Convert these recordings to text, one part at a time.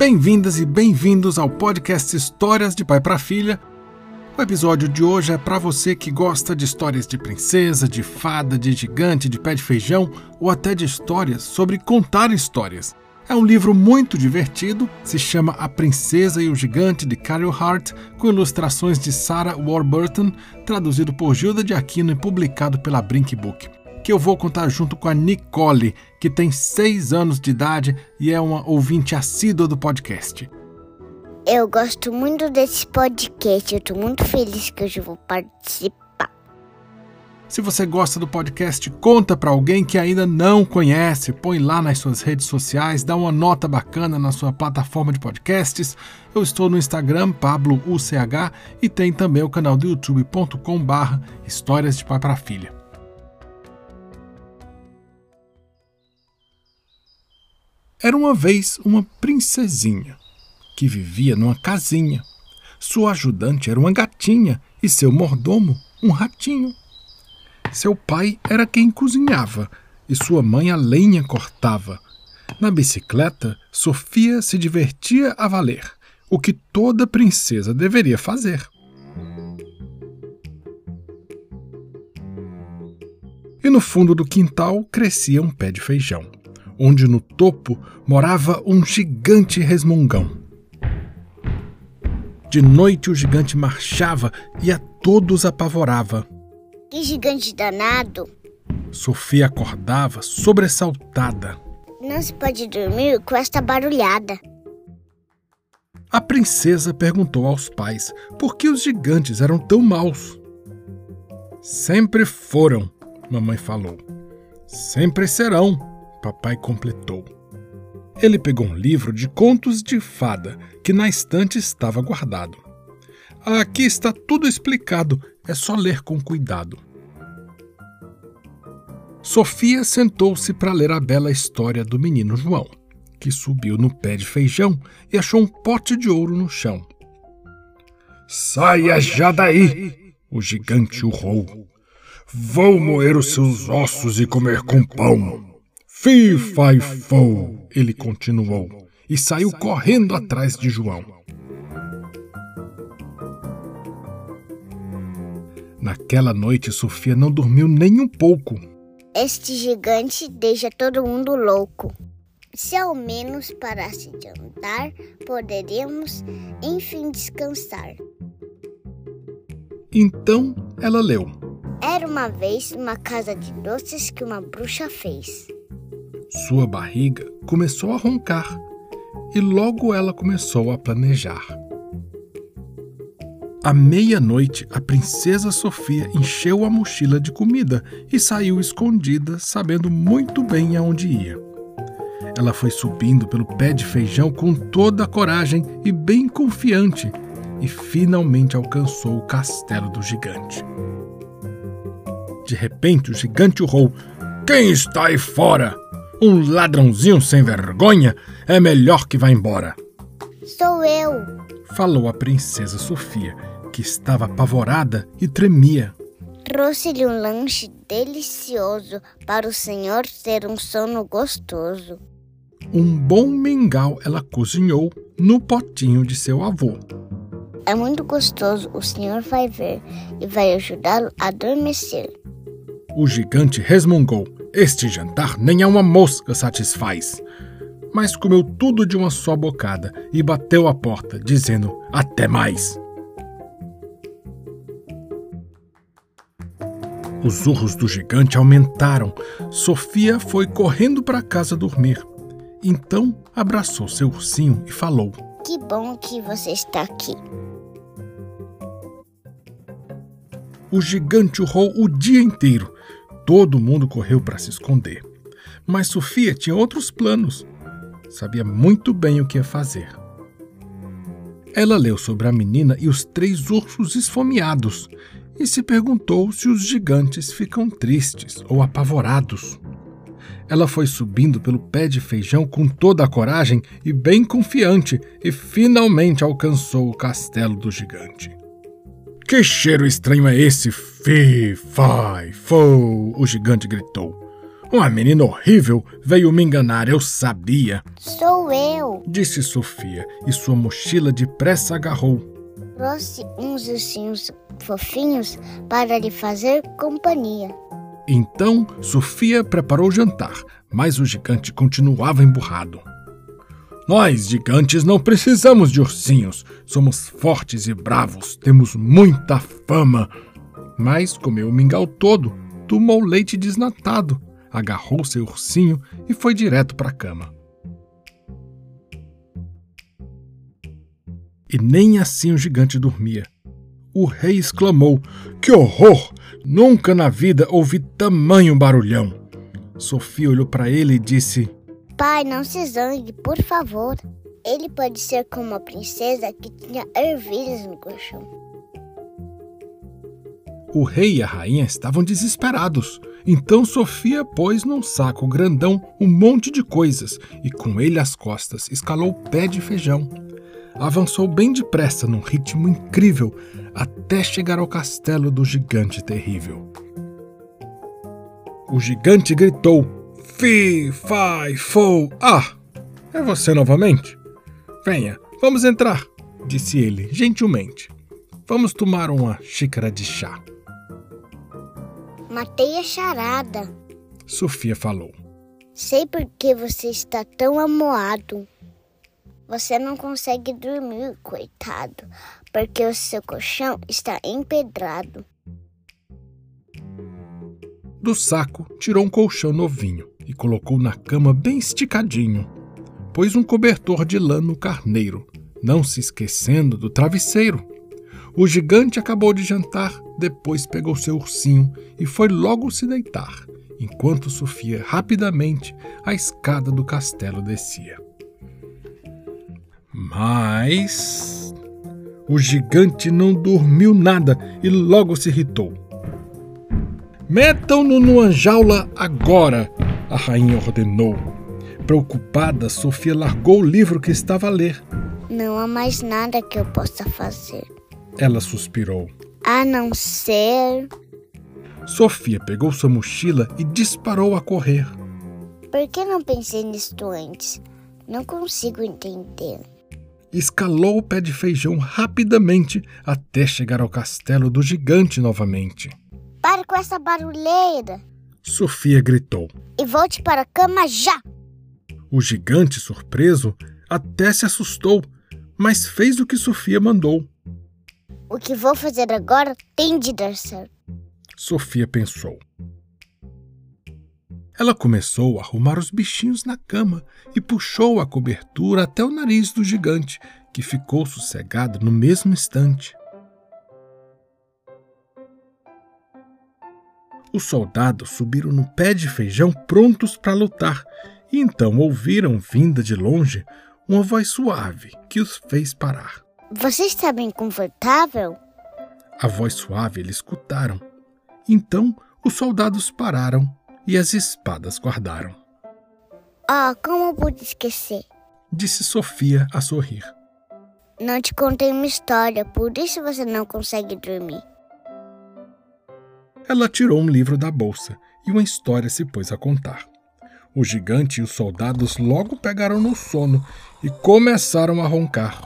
Bem-vindas e bem-vindos ao podcast Histórias de Pai para Filha. O episódio de hoje é para você que gosta de histórias de princesa, de fada, de gigante, de pé de feijão ou até de histórias sobre contar histórias. É um livro muito divertido, se chama A Princesa e o Gigante de Carol Hart, com ilustrações de Sarah Warburton, traduzido por Gilda de Aquino e publicado pela Brink Book que eu vou contar junto com a Nicole, que tem seis anos de idade e é uma ouvinte assídua do podcast. Eu gosto muito desse podcast, eu estou muito feliz que hoje vou participar. Se você gosta do podcast, conta para alguém que ainda não conhece, põe lá nas suas redes sociais, dá uma nota bacana na sua plataforma de podcasts. Eu estou no Instagram, PabloUCH, e tem também o canal do youtube.com/barra Histórias de Pai para Filha. Era uma vez uma princesinha que vivia numa casinha. Sua ajudante era uma gatinha e seu mordomo um ratinho. Seu pai era quem cozinhava e sua mãe a lenha cortava. Na bicicleta, Sofia se divertia a valer, o que toda princesa deveria fazer. E no fundo do quintal crescia um pé de feijão onde no topo morava um gigante resmungão. De noite o gigante marchava e a todos apavorava. Que gigante danado! Sofia acordava sobressaltada. Não se pode dormir com esta barulhada. A princesa perguntou aos pais por que os gigantes eram tão maus. Sempre foram, mamãe falou. Sempre serão, papai completou. Ele pegou um livro de contos de fada que na estante estava guardado. Aqui está tudo explicado, é só ler com cuidado. Sofia sentou-se para ler a bela história do menino João, que subiu no pé de feijão e achou um pote de ouro no chão. Saia já daí! O gigante urrou. Vou moer os seus ossos e comer com pão. Fi, fo, ele continuou, e saiu correndo atrás de João. Naquela noite, Sofia não dormiu nem um pouco. Este gigante deixa todo mundo louco. Se ao menos parasse de andar, poderíamos, enfim, descansar. Então ela leu. Era uma vez uma casa de doces que uma bruxa fez. Sua barriga começou a roncar e logo ela começou a planejar. À meia-noite, a princesa Sofia encheu a mochila de comida e saiu escondida, sabendo muito bem aonde ia. Ela foi subindo pelo pé de feijão com toda a coragem e bem confiante, e finalmente alcançou o castelo do gigante. De repente, o gigante urrou: Quem está aí fora? Um ladrãozinho sem vergonha é melhor que vá embora. Sou eu, falou a princesa Sofia, que estava apavorada e tremia. Trouxe-lhe um lanche delicioso para o senhor ter um sono gostoso. Um bom mingau ela cozinhou no potinho de seu avô. É muito gostoso, o senhor vai ver e vai ajudá-lo a adormecer. O gigante resmungou este jantar nem a uma mosca satisfaz. Mas comeu tudo de uma só bocada e bateu a porta, dizendo: Até mais. Os urros do gigante aumentaram. Sofia foi correndo para casa dormir. Então abraçou seu ursinho e falou: Que bom que você está aqui. O gigante urrou o dia inteiro Todo mundo correu para se esconder. Mas Sofia tinha outros planos. Sabia muito bem o que ia fazer. Ela leu sobre a menina e os três ursos esfomeados e se perguntou se os gigantes ficam tristes ou apavorados. Ela foi subindo pelo pé de feijão com toda a coragem e bem confiante e finalmente alcançou o castelo do gigante. Que cheiro estranho é esse? Fi, fai, fo! O gigante gritou. Uma menina horrível veio me enganar, eu sabia. Sou eu. Disse Sofia e sua mochila depressa agarrou. Trouxe uns ursinhos fofinhos para lhe fazer companhia. Então Sofia preparou o jantar, mas o gigante continuava emburrado. Nós, gigantes, não precisamos de ursinhos. Somos fortes e bravos, temos muita fama. Mas comeu o mingau todo, tomou leite desnatado, agarrou seu ursinho e foi direto para a cama. E nem assim o gigante dormia. O rei exclamou: Que horror! Nunca na vida ouvi tamanho barulhão. Sofia olhou para ele e disse: Pai, não se zangue, por favor. Ele pode ser como a princesa que tinha ervilhas no colchão. O rei e a rainha estavam desesperados. Então Sofia pôs num saco grandão um monte de coisas e com ele às costas escalou o pé de feijão. Avançou bem depressa num ritmo incrível até chegar ao castelo do gigante terrível. O gigante gritou Fi, fai, fou. Ah, é você novamente? Venha, vamos entrar, disse ele gentilmente. Vamos tomar uma xícara de chá. Matei a charada. Sofia falou. Sei por que você está tão amoado. Você não consegue dormir, coitado, porque o seu colchão está empedrado. Do saco, tirou um colchão novinho e colocou na cama bem esticadinho. Pôs um cobertor de lã no carneiro, não se esquecendo do travesseiro. O gigante acabou de jantar, depois pegou seu ursinho e foi logo se deitar, enquanto Sofia rapidamente a escada do castelo descia. Mas o gigante não dormiu nada e logo se irritou. Metam-no numa jaula agora, a rainha ordenou. Preocupada, Sofia largou o livro que estava a ler. Não há mais nada que eu possa fazer. Ela suspirou. A não ser. Sofia pegou sua mochila e disparou a correr. Por que não pensei nisto antes? Não consigo entender. Escalou o pé de feijão rapidamente até chegar ao castelo do gigante novamente. Pare com essa barulheira! Sofia gritou. E volte para a cama já! O gigante, surpreso, até se assustou, mas fez o que Sofia mandou. O que vou fazer agora tem de dar certo. Sofia pensou. Ela começou a arrumar os bichinhos na cama e puxou a cobertura até o nariz do gigante, que ficou sossegado no mesmo instante. Os soldados subiram no pé de feijão prontos para lutar, e então ouviram vinda de longe uma voz suave que os fez parar. Você está bem confortável? A voz suave eles escutaram. Então os soldados pararam e as espadas guardaram. Ah, oh, como pude esquecer? Disse Sofia a sorrir. Não te contei uma história, por isso você não consegue dormir. Ela tirou um livro da bolsa e uma história se pôs a contar. O gigante e os soldados logo pegaram no sono e começaram a roncar.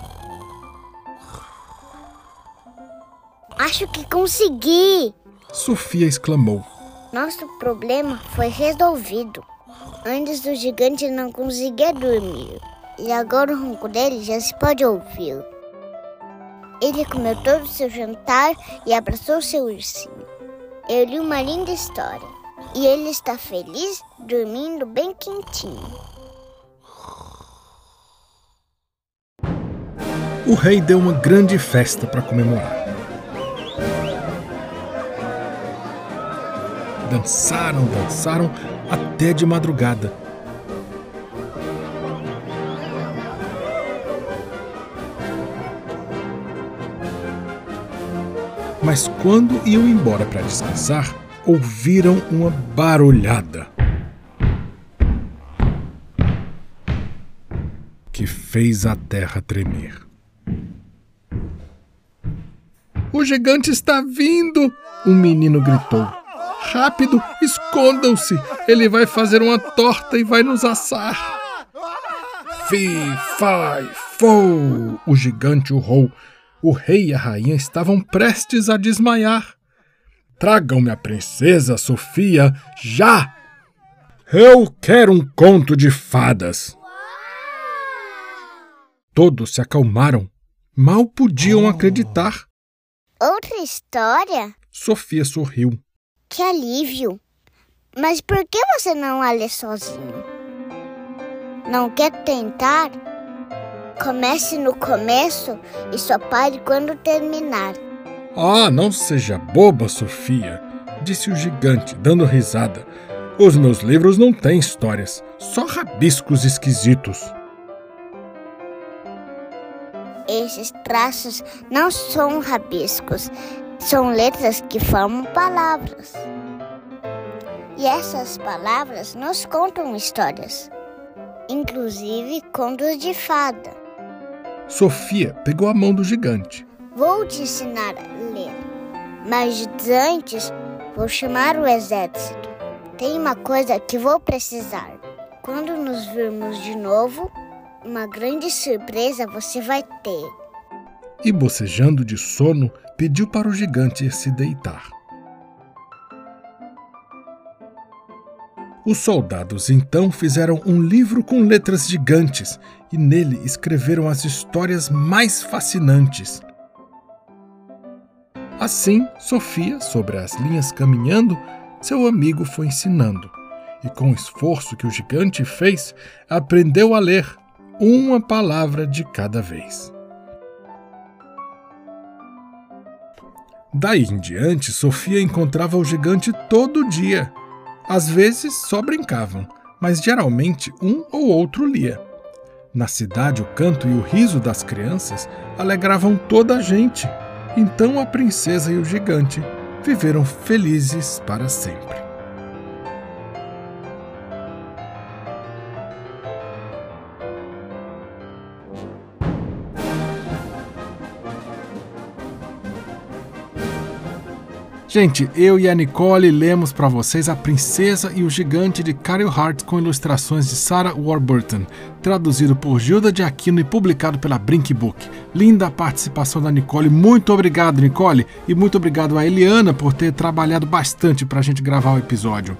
Acho que consegui! Sofia exclamou. Nosso problema foi resolvido. Antes o gigante não conseguia dormir e agora o ronco dele já se pode ouvir. Ele comeu todo o seu jantar e abraçou seu ursinho. Eu li uma linda história e ele está feliz dormindo bem quentinho. O rei deu uma grande festa para comemorar. Dançaram, dançaram até de madrugada mas quando iam embora para descansar, ouviram uma barulhada. Que fez a terra tremer. O gigante está vindo! Um menino gritou. Rápido, escondam-se! Ele vai fazer uma torta e vai nos assar! Fi, fai, fou! O gigante urrou. O rei e a rainha estavam prestes a desmaiar. Tragam-me a princesa Sofia já! Eu quero um conto de fadas! Todos se acalmaram. Mal podiam acreditar. Outra história? Sofia sorriu. Que alívio! Mas por que você não a lê sozinho? Não quer tentar? Comece no começo e só pare quando terminar. Ah, não seja boba, Sofia, disse o gigante, dando risada. Os meus livros não têm histórias, só rabiscos esquisitos. Esses traços não são rabiscos, são letras que formam palavras. E essas palavras nos contam histórias, inclusive contos de fada. Sofia pegou a mão do gigante. Vou te ensinar a ler, mas antes vou chamar o exército. Tem uma coisa que vou precisar. Quando nos virmos de novo, uma grande surpresa você vai ter. E bocejando de sono, pediu para o gigante se deitar. Os soldados então fizeram um livro com letras gigantes e nele escreveram as histórias mais fascinantes. Assim, Sofia, sobre as linhas caminhando, seu amigo foi ensinando. E com o esforço que o gigante fez, aprendeu a ler uma palavra de cada vez. Daí em diante, Sofia encontrava o gigante todo dia. Às vezes só brincavam, mas geralmente um ou outro lia. Na cidade, o canto e o riso das crianças alegravam toda a gente. Então a princesa e o gigante viveram felizes para sempre. Gente, eu e a Nicole lemos para vocês A Princesa e o Gigante de Carol Hart com ilustrações de Sarah Warburton, traduzido por Gilda de Aquino e publicado pela Brink Book. Linda a participação da Nicole, muito obrigado Nicole e muito obrigado a Eliana por ter trabalhado bastante para a gente gravar o episódio.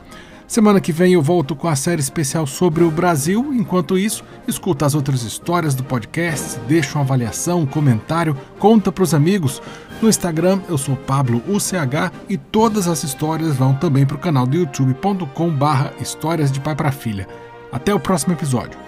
Semana que vem eu volto com a série especial sobre o Brasil. Enquanto isso, escuta as outras histórias do podcast, deixa uma avaliação, um comentário, conta para os amigos. No Instagram eu sou Pablo UCH e todas as histórias vão também para o canal do youtube.com/barra Histórias de Pai para Filha. Até o próximo episódio.